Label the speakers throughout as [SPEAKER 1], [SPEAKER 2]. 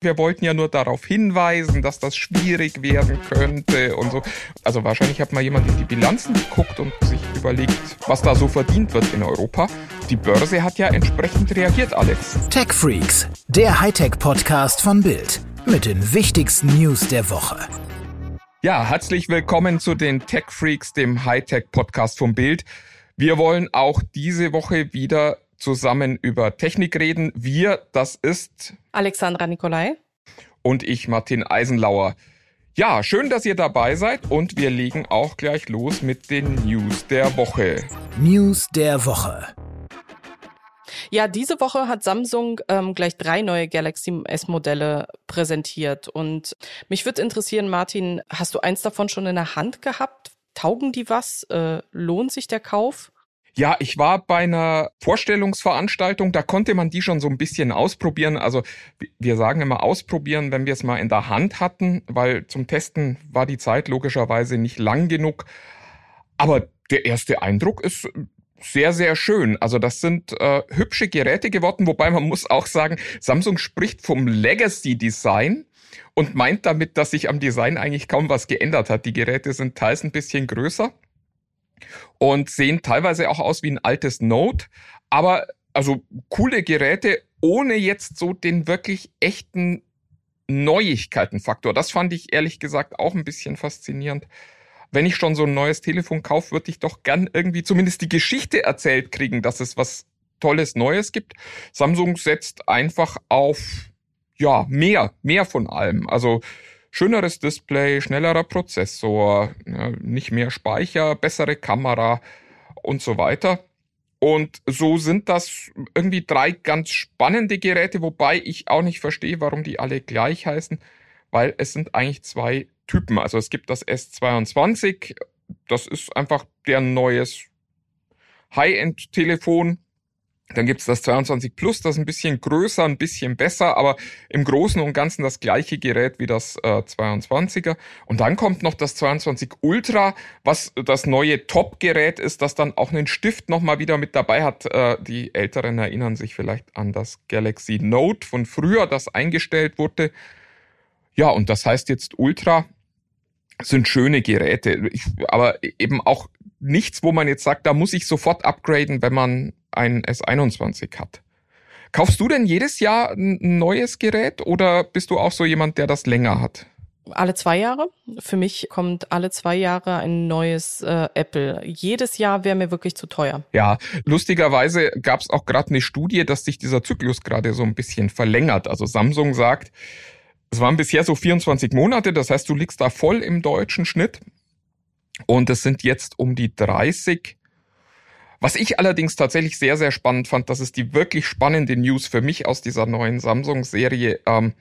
[SPEAKER 1] Wir wollten ja nur darauf hinweisen, dass das schwierig werden könnte und so. Also wahrscheinlich hat mal jemand in die Bilanzen geguckt und sich überlegt, was da so verdient wird in Europa. Die Börse hat ja entsprechend reagiert, Alex.
[SPEAKER 2] Tech Freaks, der Hightech-Podcast von Bild mit den wichtigsten News der Woche.
[SPEAKER 1] Ja, herzlich willkommen zu den Tech Freaks, dem Hightech-Podcast von Bild. Wir wollen auch diese Woche wieder zusammen über Technik reden. Wir, das ist
[SPEAKER 3] Alexandra Nikolai
[SPEAKER 1] und ich, Martin Eisenlauer. Ja, schön, dass ihr dabei seid und wir legen auch gleich los mit den News der Woche.
[SPEAKER 2] News der Woche.
[SPEAKER 3] Ja, diese Woche hat Samsung ähm, gleich drei neue Galaxy S-Modelle präsentiert. Und mich würde interessieren, Martin, hast du eins davon schon in der Hand gehabt? Taugen die was? Äh, lohnt sich der Kauf?
[SPEAKER 1] Ja, ich war bei einer Vorstellungsveranstaltung, da konnte man die schon so ein bisschen ausprobieren. Also wir sagen immer ausprobieren, wenn wir es mal in der Hand hatten, weil zum Testen war die Zeit logischerweise nicht lang genug. Aber der erste Eindruck ist sehr, sehr schön. Also das sind äh, hübsche Geräte geworden, wobei man muss auch sagen, Samsung spricht vom Legacy Design und meint damit, dass sich am Design eigentlich kaum was geändert hat. Die Geräte sind teils ein bisschen größer und sehen teilweise auch aus wie ein altes Note, aber also coole Geräte ohne jetzt so den wirklich echten Neuigkeitenfaktor. Das fand ich ehrlich gesagt auch ein bisschen faszinierend. Wenn ich schon so ein neues Telefon kaufe, würde ich doch gern irgendwie zumindest die Geschichte erzählt kriegen, dass es was Tolles Neues gibt. Samsung setzt einfach auf, ja, mehr, mehr von allem. Also schöneres Display, schnellerer Prozessor, nicht mehr Speicher, bessere Kamera und so weiter. Und so sind das irgendwie drei ganz spannende Geräte, wobei ich auch nicht verstehe, warum die alle gleich heißen, weil es sind eigentlich zwei Typen. Also es gibt das S22, das ist einfach der neues High-End-Telefon dann gibt's das 22 Plus, das ist ein bisschen größer, ein bisschen besser, aber im Großen und Ganzen das gleiche Gerät wie das äh, 22er. Und dann kommt noch das 22 Ultra, was das neue Top-Gerät ist, das dann auch einen Stift nochmal wieder mit dabei hat. Äh, die Älteren erinnern sich vielleicht an das Galaxy Note von früher, das eingestellt wurde. Ja, und das heißt jetzt Ultra sind schöne Geräte, aber eben auch nichts, wo man jetzt sagt, da muss ich sofort upgraden, wenn man ein S21 hat. Kaufst du denn jedes Jahr ein neues Gerät oder bist du auch so jemand, der das länger hat?
[SPEAKER 3] Alle zwei Jahre. Für mich kommt alle zwei Jahre ein neues äh, Apple. Jedes Jahr wäre mir wirklich zu teuer.
[SPEAKER 1] Ja, lustigerweise gab es auch gerade eine Studie, dass sich dieser Zyklus gerade so ein bisschen verlängert. Also Samsung sagt, es waren bisher so 24 Monate, das heißt, du liegst da voll im deutschen Schnitt. Und es sind jetzt um die 30. Was ich allerdings tatsächlich sehr, sehr spannend fand, das ist die wirklich spannende News für mich aus dieser neuen Samsung-Serie. Ähm,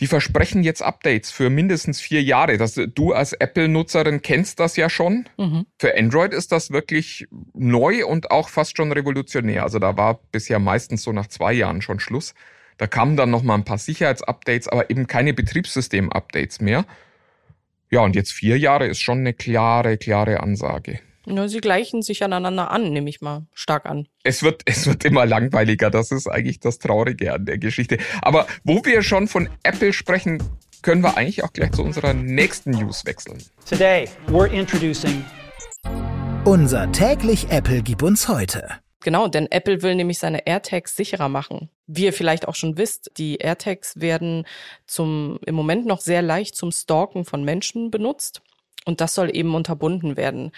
[SPEAKER 1] die versprechen jetzt Updates für mindestens vier Jahre. Das, du als Apple-Nutzerin kennst das ja schon. Mhm. Für Android ist das wirklich neu und auch fast schon revolutionär. Also da war bisher meistens so nach zwei Jahren schon Schluss. Da kamen dann noch mal ein paar Sicherheitsupdates, aber eben keine Betriebssystem-Updates mehr. Ja, und jetzt vier Jahre ist schon eine klare, klare Ansage.
[SPEAKER 3] Ja, sie gleichen sich aneinander an, nehme ich mal stark an.
[SPEAKER 1] Es wird, es wird immer langweiliger. Das ist eigentlich das Traurige an der Geschichte. Aber wo wir schon von Apple sprechen, können wir eigentlich auch gleich zu unserer nächsten News wechseln.
[SPEAKER 2] Today we're introducing unser täglich Apple gib uns heute.
[SPEAKER 3] Genau, denn Apple will nämlich seine AirTags sicherer machen. Wie ihr vielleicht auch schon wisst, die AirTags werden zum, im Moment noch sehr leicht zum Stalken von Menschen benutzt. Und das soll eben unterbunden werden.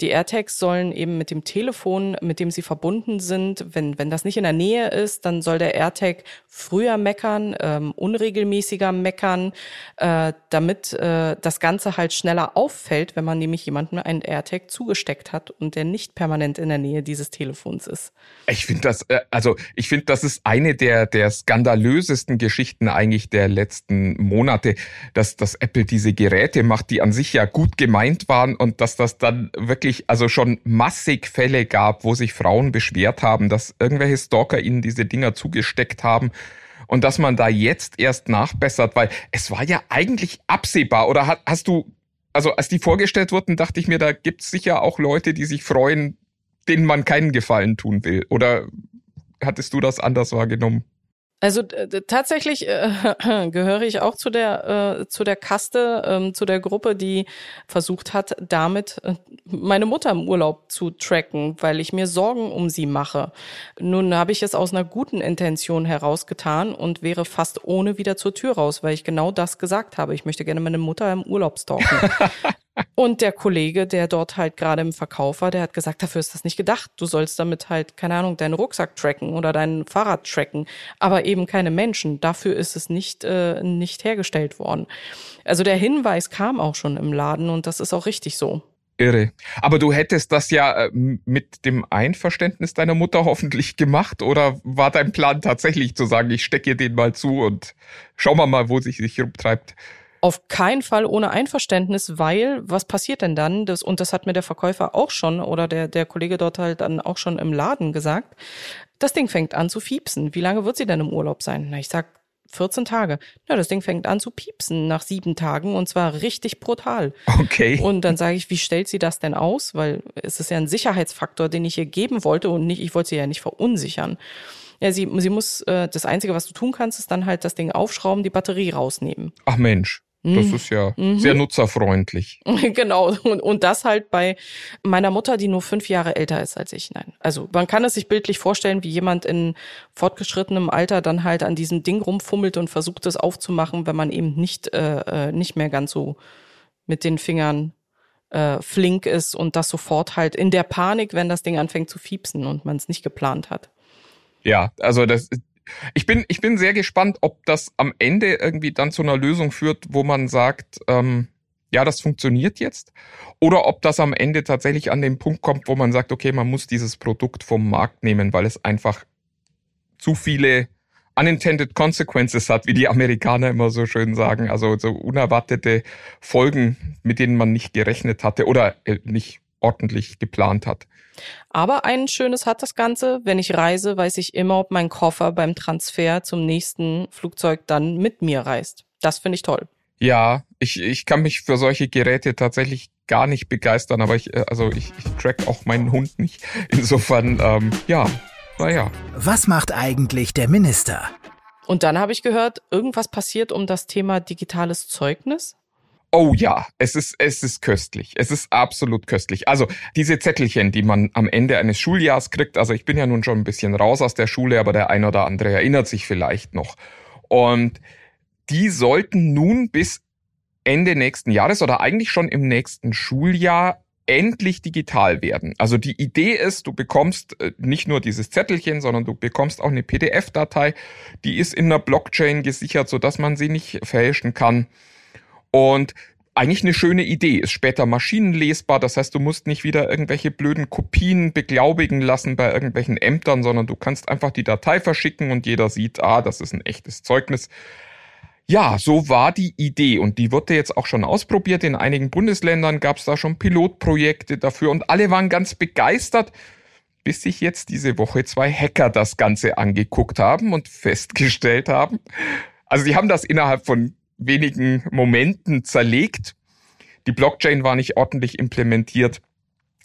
[SPEAKER 3] Die AirTags sollen eben mit dem Telefon, mit dem sie verbunden sind, wenn, wenn das nicht in der Nähe ist, dann soll der AirTag früher meckern, ähm, unregelmäßiger meckern, äh, damit äh, das Ganze halt schneller auffällt, wenn man nämlich jemandem einen AirTag zugesteckt hat und der nicht permanent in der Nähe dieses Telefons ist.
[SPEAKER 1] Ich finde das, äh, also ich finde, das ist eine der, der skandalösesten Geschichten eigentlich der letzten Monate, dass, dass Apple diese Geräte macht, die an sich ja gut gemeint waren und dass das dann wirklich also schon massig Fälle gab, wo sich Frauen beschwert haben, dass irgendwelche Stalker ihnen diese Dinger zugesteckt haben und dass man da jetzt erst nachbessert, weil es war ja eigentlich absehbar oder hast, hast du also als die vorgestellt wurden, dachte ich mir, da gibt's sicher auch Leute, die sich freuen, denen man keinen Gefallen tun will. Oder hattest du das anders wahrgenommen?
[SPEAKER 3] Also tatsächlich äh, gehöre ich auch zu der äh, zu der Kaste, ähm, zu der Gruppe, die versucht hat, damit äh, meine Mutter im Urlaub zu tracken, weil ich mir Sorgen um sie mache. Nun habe ich es aus einer guten Intention herausgetan und wäre fast ohne wieder zur Tür raus, weil ich genau das gesagt habe. Ich möchte gerne meine Mutter im Urlaub stalken. Und der Kollege, der dort halt gerade im Verkauf war, der hat gesagt, dafür ist das nicht gedacht. Du sollst damit halt, keine Ahnung, deinen Rucksack tracken oder dein Fahrrad tracken, aber eben keine Menschen. Dafür ist es nicht, äh, nicht hergestellt worden. Also der Hinweis kam auch schon im Laden und das ist auch richtig so.
[SPEAKER 1] Irre. Aber du hättest das ja äh, mit dem Einverständnis deiner Mutter hoffentlich gemacht oder war dein Plan tatsächlich zu sagen, ich stecke dir den mal zu und schauen wir mal, wo sich sich rumtreibt?
[SPEAKER 3] Auf keinen Fall ohne Einverständnis, weil was passiert denn dann? Das, und das hat mir der Verkäufer auch schon oder der, der Kollege dort halt dann auch schon im Laden gesagt. Das Ding fängt an zu fiepsen. Wie lange wird sie denn im Urlaub sein? Na, ich sag 14 Tage. Ja, das Ding fängt an zu piepsen nach sieben Tagen und zwar richtig brutal.
[SPEAKER 1] Okay.
[SPEAKER 3] Und dann sage ich, wie stellt sie das denn aus? Weil es ist ja ein Sicherheitsfaktor, den ich ihr geben wollte und nicht, ich wollte sie ja nicht verunsichern. Ja, sie, sie muss, äh, das Einzige, was du tun kannst, ist dann halt das Ding aufschrauben, die Batterie rausnehmen.
[SPEAKER 1] Ach Mensch. Das mhm. ist ja mhm. sehr nutzerfreundlich.
[SPEAKER 3] genau. Und, und das halt bei meiner Mutter, die nur fünf Jahre älter ist als ich. Nein. Also man kann es sich bildlich vorstellen, wie jemand in fortgeschrittenem Alter dann halt an diesem Ding rumfummelt und versucht es aufzumachen, wenn man eben nicht, äh, äh, nicht mehr ganz so mit den Fingern äh, flink ist und das sofort halt in der Panik, wenn das Ding anfängt zu fiepsen und man es nicht geplant hat.
[SPEAKER 1] Ja, also das, ich bin, ich bin sehr gespannt, ob das am Ende irgendwie dann zu einer Lösung führt, wo man sagt, ähm, ja, das funktioniert jetzt. Oder ob das am Ende tatsächlich an den Punkt kommt, wo man sagt, okay, man muss dieses Produkt vom Markt nehmen, weil es einfach zu viele unintended consequences hat, wie die Amerikaner immer so schön sagen. Also so unerwartete Folgen, mit denen man nicht gerechnet hatte oder äh, nicht ordentlich geplant hat.
[SPEAKER 3] Aber ein schönes hat das Ganze. Wenn ich reise, weiß ich immer, ob mein Koffer beim Transfer zum nächsten Flugzeug dann mit mir reist. Das finde ich toll.
[SPEAKER 1] Ja, ich, ich kann mich für solche Geräte tatsächlich gar nicht begeistern, aber ich, äh, also ich, ich track auch meinen Hund nicht. Insofern, ähm, ja, naja.
[SPEAKER 2] Was macht eigentlich der Minister?
[SPEAKER 3] Und dann habe ich gehört, irgendwas passiert um das Thema digitales Zeugnis.
[SPEAKER 1] Oh ja, es ist, es ist köstlich. Es ist absolut köstlich. Also diese Zettelchen, die man am Ende eines Schuljahrs kriegt, also ich bin ja nun schon ein bisschen raus aus der Schule, aber der ein oder andere erinnert sich vielleicht noch. Und die sollten nun bis Ende nächsten Jahres oder eigentlich schon im nächsten Schuljahr endlich digital werden. Also die Idee ist, du bekommst äh, nicht nur dieses Zettelchen, sondern du bekommst auch eine PDF-Datei, die ist in einer Blockchain gesichert, sodass man sie nicht fälschen kann. Und eigentlich eine schöne Idee, ist später maschinenlesbar, das heißt, du musst nicht wieder irgendwelche blöden Kopien beglaubigen lassen bei irgendwelchen Ämtern, sondern du kannst einfach die Datei verschicken und jeder sieht, ah, das ist ein echtes Zeugnis. Ja, so war die Idee. Und die wurde jetzt auch schon ausprobiert. In einigen Bundesländern gab es da schon Pilotprojekte dafür. Und alle waren ganz begeistert, bis sich jetzt diese Woche zwei Hacker das Ganze angeguckt haben und festgestellt haben, also die haben das innerhalb von wenigen Momenten zerlegt. Die Blockchain war nicht ordentlich implementiert.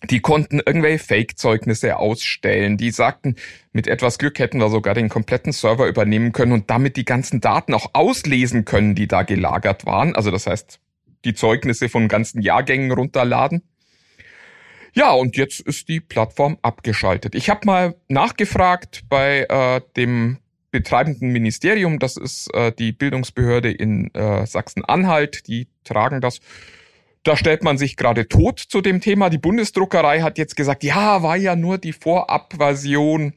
[SPEAKER 1] Die konnten irgendwelche Fake-Zeugnisse ausstellen. Die sagten, mit etwas Glück hätten wir sogar den kompletten Server übernehmen können und damit die ganzen Daten auch auslesen können, die da gelagert waren. Also das heißt, die Zeugnisse von ganzen Jahrgängen runterladen. Ja, und jetzt ist die Plattform abgeschaltet. Ich habe mal nachgefragt bei äh, dem betreibenden Ministerium, das ist äh, die Bildungsbehörde in äh, Sachsen-Anhalt, die tragen das. Da stellt man sich gerade tot zu dem Thema. Die Bundesdruckerei hat jetzt gesagt, ja, war ja nur die Vorabversion.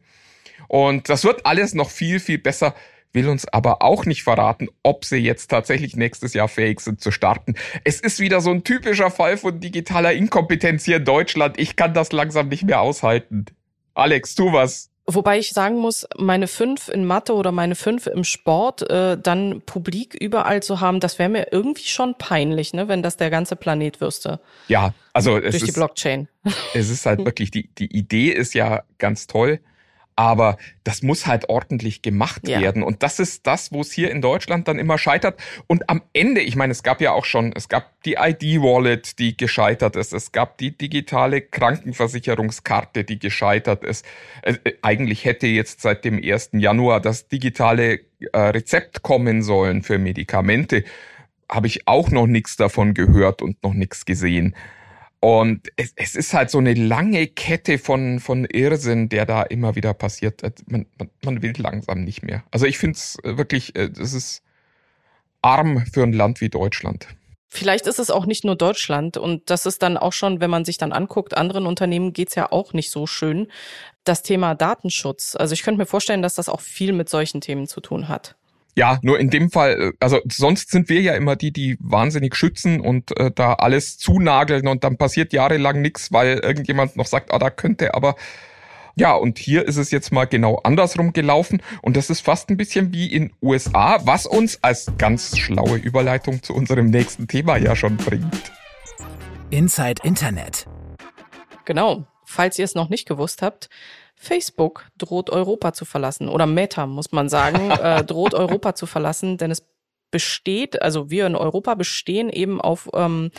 [SPEAKER 1] Und das wird alles noch viel, viel besser, will uns aber auch nicht verraten, ob sie jetzt tatsächlich nächstes Jahr fähig sind zu starten. Es ist wieder so ein typischer Fall von digitaler Inkompetenz hier in Deutschland. Ich kann das langsam nicht mehr aushalten. Alex, tu was.
[SPEAKER 3] Wobei ich sagen muss, meine fünf in Mathe oder meine fünf im Sport äh, dann publik überall zu haben, das wäre mir irgendwie schon peinlich, ne, wenn das der ganze Planet wüsste.
[SPEAKER 1] Ja, also es
[SPEAKER 3] durch
[SPEAKER 1] ist,
[SPEAKER 3] die Blockchain.
[SPEAKER 1] Es ist halt wirklich die die Idee ist ja ganz toll, aber das muss halt ordentlich gemacht
[SPEAKER 3] Ja.
[SPEAKER 1] werden. Und das ist das, wo es hier in Deutschland dann immer scheitert. Und am Ende, ich meine, es gab ja auch schon, es gab die ID-Wallet, die gescheitert ist. Es gab die digitale Krankenversicherungskarte, die gescheitert ist. Äh, äh, eigentlich hätte jetzt seit dem 1. Januar das digitale äh, Rezept kommen sollen für Medikamente. Habe ich auch noch nichts davon gehört und noch nichts gesehen. Und es, es ist halt so eine lange Kette von, von Irrsinn, der da immer wieder passiert. Äh, Man, man, man will langsam nicht mehr. Also ich finde es wirklich, äh, das ist arm für ein Land wie Deutschland.
[SPEAKER 3] Vielleicht ist es auch nicht nur Deutschland und das ist dann auch schon, wenn man sich dann anguckt, anderen Unternehmen geht's ja auch nicht so schön. Das Thema Datenschutz. Also ich könnte mir vorstellen, dass das auch viel mit solchen Themen zu tun hat.
[SPEAKER 1] Ja, nur in dem Fall, äh, also sonst sind wir ja immer die, die wahnsinnig schützen und äh, da alles zunageln und dann passiert jahrelang nichts, weil irgendjemand noch sagt, ah, da könnte aber. Ja, und hier ist es jetzt mal genau andersrum gelaufen und das ist fast ein bisschen wie in USA, was uns als ganz schlaue Überleitung zu unserem nächsten Thema ja schon bringt.
[SPEAKER 2] Inside Internet.
[SPEAKER 3] Genau. Falls ihr es noch nicht gewusst habt, Facebook droht Europa zu verlassen oder Meta, muss man sagen, äh, droht Europa zu verlassen, denn es besteht, also wir in Europa bestehen eben auf ähm,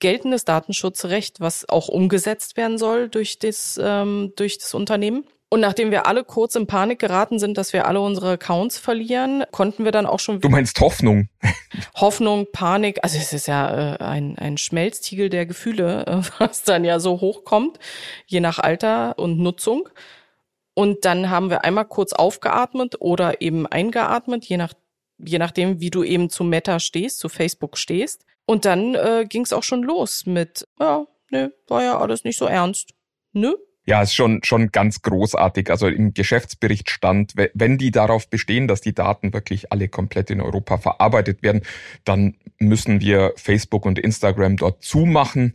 [SPEAKER 3] geltendes Datenschutzrecht, was auch umgesetzt werden soll durch das, ähm, durch das Unternehmen. Und nachdem wir alle kurz in Panik geraten sind, dass wir alle unsere Accounts verlieren, konnten wir dann auch schon
[SPEAKER 1] Du meinst Hoffnung?
[SPEAKER 3] Hoffnung, Panik, also es ist ja äh, ein, ein Schmelztiegel der Gefühle, äh, was dann ja so hochkommt, je nach Alter und Nutzung. Und dann haben wir einmal kurz aufgeatmet oder eben eingeatmet, je, nach, je nachdem, wie du eben zu Meta stehst, zu Facebook stehst. Und dann äh, ging es auch schon los mit, ja, nö, war ja alles nicht so ernst. Nö,
[SPEAKER 1] Ja, ist schon, schon ganz großartig. Also im Geschäftsbericht stand, we- wenn die darauf bestehen, dass die Daten wirklich alle komplett in Europa verarbeitet werden, dann müssen wir Facebook und Instagram dort zumachen.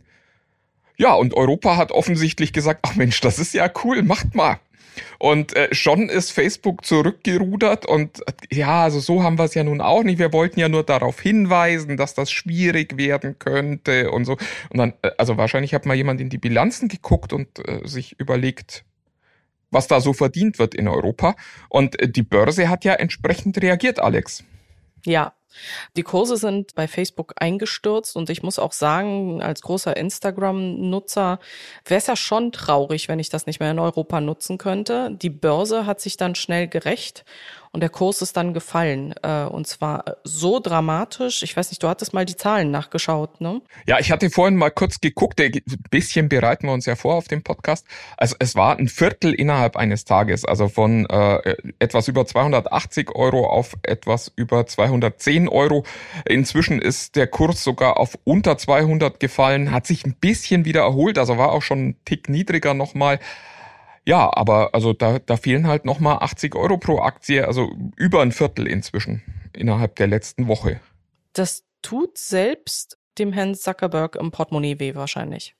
[SPEAKER 1] Ja, und Europa hat offensichtlich gesagt, ach Mensch, das ist ja cool, macht mal. Und äh, schon ist Facebook zurückgerudert und ja, also so haben wir es ja nun auch nicht. Wir wollten ja nur darauf hinweisen, dass das schwierig werden könnte und so. Und dann, äh, also wahrscheinlich hat mal jemand in die Bilanzen geguckt und äh, sich überlegt, was da so verdient wird in Europa. Und äh, die Börse hat ja entsprechend reagiert, Alex.
[SPEAKER 3] Ja, die Kurse sind bei Facebook eingestürzt und ich muss auch sagen, als großer Instagram-Nutzer wäre es ja schon traurig, wenn ich das nicht mehr in Europa nutzen könnte. Die Börse hat sich dann schnell gerecht und der Kurs ist dann gefallen. Äh, Und zwar so dramatisch. Ich weiß nicht, du hattest mal die Zahlen nachgeschaut, ne?
[SPEAKER 1] Ja, ich hatte vorhin mal kurz geguckt, ein bisschen bereiten wir uns ja vor auf dem Podcast. Also es war ein Viertel innerhalb eines Tages, also von äh, etwas über 280 Euro auf etwas über 210 Euro. Inzwischen ist der Kurs sogar auf unter 200 gefallen, hat sich ein bisschen wieder erholt, also war auch schon ein Tick niedriger nochmal. Ja, aber also da, da fehlen halt nochmal 80 Euro pro Aktie, also über ein Viertel inzwischen innerhalb der letzten Woche.
[SPEAKER 3] Das tut selbst dem Herrn Zuckerberg im Portemonnaie weh wahrscheinlich.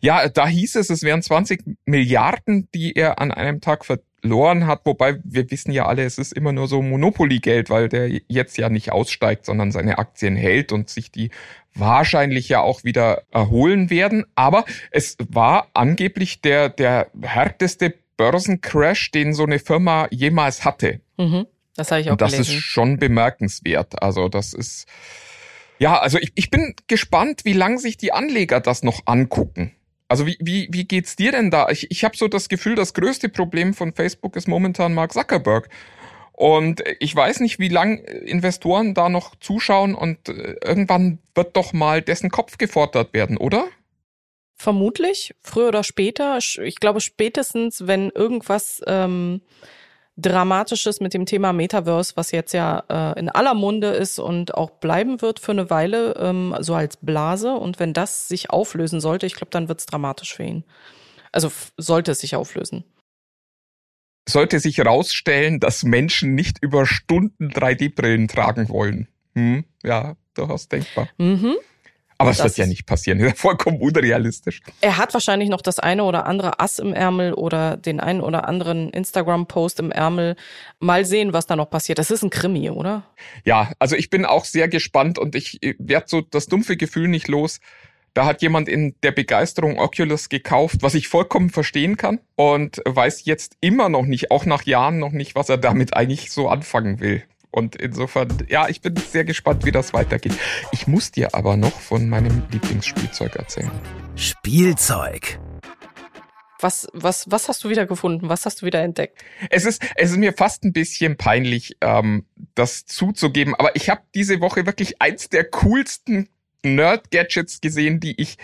[SPEAKER 1] Ja, da hieß es, es wären 20 Milliarden, die er an einem Tag verloren hat, wobei wir wissen ja alle, es ist immer nur so Monopoly-Geld, weil der jetzt ja nicht aussteigt, sondern seine Aktien hält und sich die wahrscheinlich ja auch wieder erholen werden. Aber es war angeblich der, der härteste Börsencrash, den so eine Firma jemals hatte.
[SPEAKER 3] Mhm. Das habe ich auch
[SPEAKER 1] Und das
[SPEAKER 3] gelesen.
[SPEAKER 1] ist schon bemerkenswert. Also das ist, ja, also ich, ich bin gespannt, wie lang sich die Anleger das noch angucken. Also wie, wie, wie geht's dir denn da? Ich, ich habe so das Gefühl, das größte Problem von Facebook ist momentan Mark Zuckerberg. Und ich weiß nicht, wie lang Investoren da noch zuschauen und äh, irgendwann wird doch mal dessen Kopf gefordert werden, oder?
[SPEAKER 3] Vermutlich, früher oder später. Ich glaube spätestens, wenn irgendwas ähm, Dramatisches mit dem Thema Metaverse, was jetzt ja äh, in aller Munde ist und auch bleiben wird für eine Weile, ähm, so als Blase. Und wenn das sich auflösen sollte, ich glaube, dann wird es dramatisch für ihn. Also sollte es sich auflösen.
[SPEAKER 1] Sollte sich herausstellen, dass Menschen nicht über Stunden 3D-Brillen tragen wollen. Hm, ja, durchaus denkbar.
[SPEAKER 3] Mhm.
[SPEAKER 1] Aber es
[SPEAKER 3] Das
[SPEAKER 1] wird ja nicht passieren. Das ist ja vollkommen unrealistisch.
[SPEAKER 3] Er hat wahrscheinlich noch das eine oder andere Ass im Ärmel oder den einen oder anderen Instagram-Post im Ärmel. Mal sehen, was da noch passiert. Das ist ein Krimi, oder?
[SPEAKER 1] Ja, also ich bin auch sehr gespannt und ich werde so das dumpfe Gefühl nicht los, Da hat jemand in der Begeisterung Oculus gekauft, was ich vollkommen verstehen kann und weiß jetzt immer noch nicht, auch nach Jahren noch nicht, was er damit eigentlich so anfangen will. Und insofern, ja, ich bin sehr gespannt, wie das weitergeht. Ich muss dir aber noch von meinem Lieblingsspielzeug erzählen.
[SPEAKER 2] Spielzeug.
[SPEAKER 3] Was, was, was hast du wieder gefunden? Was hast du wieder entdeckt?
[SPEAKER 1] Es ist, es ist mir fast ein bisschen peinlich, ähm, das zuzugeben, aber ich habe diese Woche wirklich eins der coolsten Nerd-Gadgets gesehen, die ich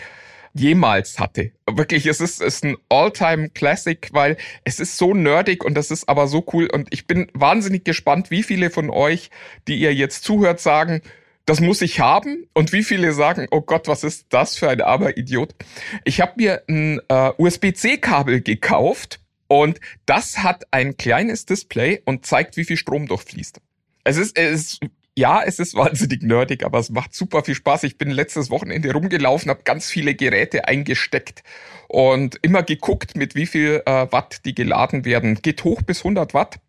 [SPEAKER 1] jemals hatte. Wirklich, es ist, es ist ein All-Time-Classic, weil es ist so nerdig und das ist aber so cool und ich bin wahnsinnig gespannt, wie viele von euch, die ihr jetzt zuhört, sagen, das muss ich haben. Und wie viele sagen, oh Gott, was ist das für ein armer Idiot? Ich habe mir ein äh, USB-C-Kabel gekauft und das hat ein kleines Display und zeigt, wie viel Strom durchfließt. Es ist, es ist ja, es ist wahnsinnig nerdig, aber es macht super viel Spaß. Ich bin letztes Wochenende rumgelaufen, habe ganz viele Geräte eingesteckt und immer geguckt, mit wie viel äh, Watt die geladen werden. Geht hoch bis 100 Watt.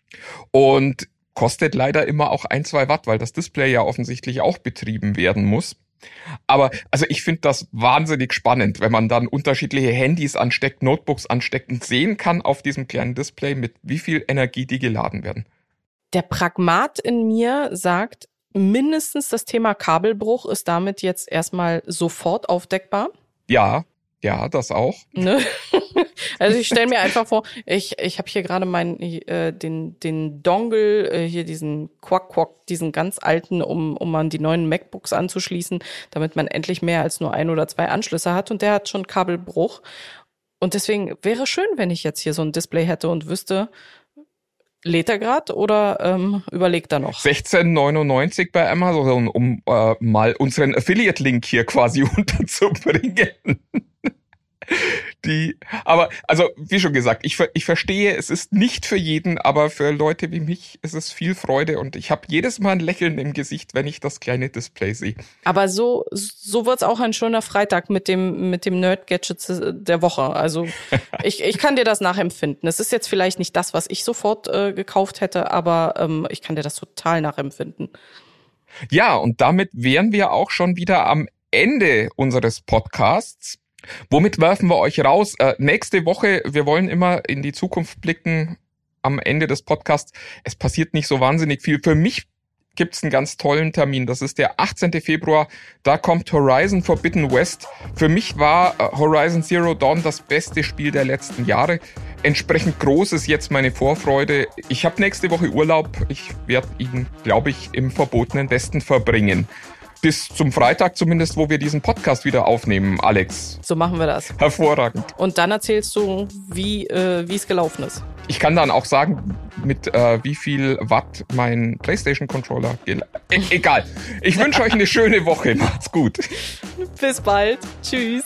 [SPEAKER 1] Und Kostet leider immer auch ein, zwei Watt, weil das Display ja offensichtlich auch betrieben werden muss. Aber also ich finde das wahnsinnig spannend, wenn man dann unterschiedliche Handys ansteckt, Notebooks ansteckt und sehen kann auf diesem kleinen Display, mit wie viel Energie die geladen werden.
[SPEAKER 3] Der Pragmat in mir sagt, mindestens das Thema Kabelbruch ist damit jetzt erstmal sofort aufdeckbar.
[SPEAKER 1] Ja, ja, das auch.
[SPEAKER 3] Ne? Also ich stelle mir einfach vor, ich, ich habe hier gerade meinen äh, den den Dongle äh, hier diesen Quack Quack, diesen ganz alten, um um an die neuen MacBooks anzuschließen, damit man endlich mehr als nur ein oder zwei Anschlüsse hat und der hat schon Kabelbruch und deswegen wäre schön, wenn ich jetzt hier so ein Display hätte und wüsste, Lädt er grad oder ähm, überlegt er noch?
[SPEAKER 1] 16,99 bei Amazon, um äh, mal unseren Affiliate-Link hier quasi unterzubringen die, aber, also, wie schon gesagt, ich, ich verstehe, es ist nicht für jeden, aber für Leute wie mich ist es viel Freude und ich habe jedes Mal ein Lächeln im Gesicht, wenn ich das kleine Display sehe.
[SPEAKER 3] Aber so, so wird's auch ein schöner Freitag mit dem, mit dem Nerd-Gadget der Woche. Also, ich, ich kann dir das nachempfinden. Es ist jetzt vielleicht nicht das, was ich sofort äh, gekauft hätte, aber ähm, ich kann dir das total nachempfinden.
[SPEAKER 1] Ja, und damit wären wir auch schon wieder am Ende unseres Podcasts. Womit werfen wir euch raus? Äh, nächste Woche, wir wollen immer in die Zukunft blicken am Ende des Podcasts. Es passiert nicht so wahnsinnig viel. Für mich gibt's einen ganz tollen Termin. Das ist der 18. Februar. Da kommt Horizon Forbidden West. Für mich war äh, Horizon Zero Dawn das beste Spiel der letzten Jahre. Entsprechend groß ist jetzt meine Vorfreude. Ich habe nächste Woche Urlaub. Ich werde ihn, glaube ich, im verbotenen Westen verbringen bis zum Freitag zumindest, wo wir diesen Podcast wieder aufnehmen, Alex.
[SPEAKER 3] So machen wir das.
[SPEAKER 1] Hervorragend.
[SPEAKER 3] Und dann erzählst du, wie äh, es gelaufen ist.
[SPEAKER 1] Ich kann dann auch sagen, mit äh, wie viel Watt mein PlayStation-Controller. E egal. Ich wünsche euch eine schöne Woche. Macht's gut.
[SPEAKER 3] Bis bald. Tschüss.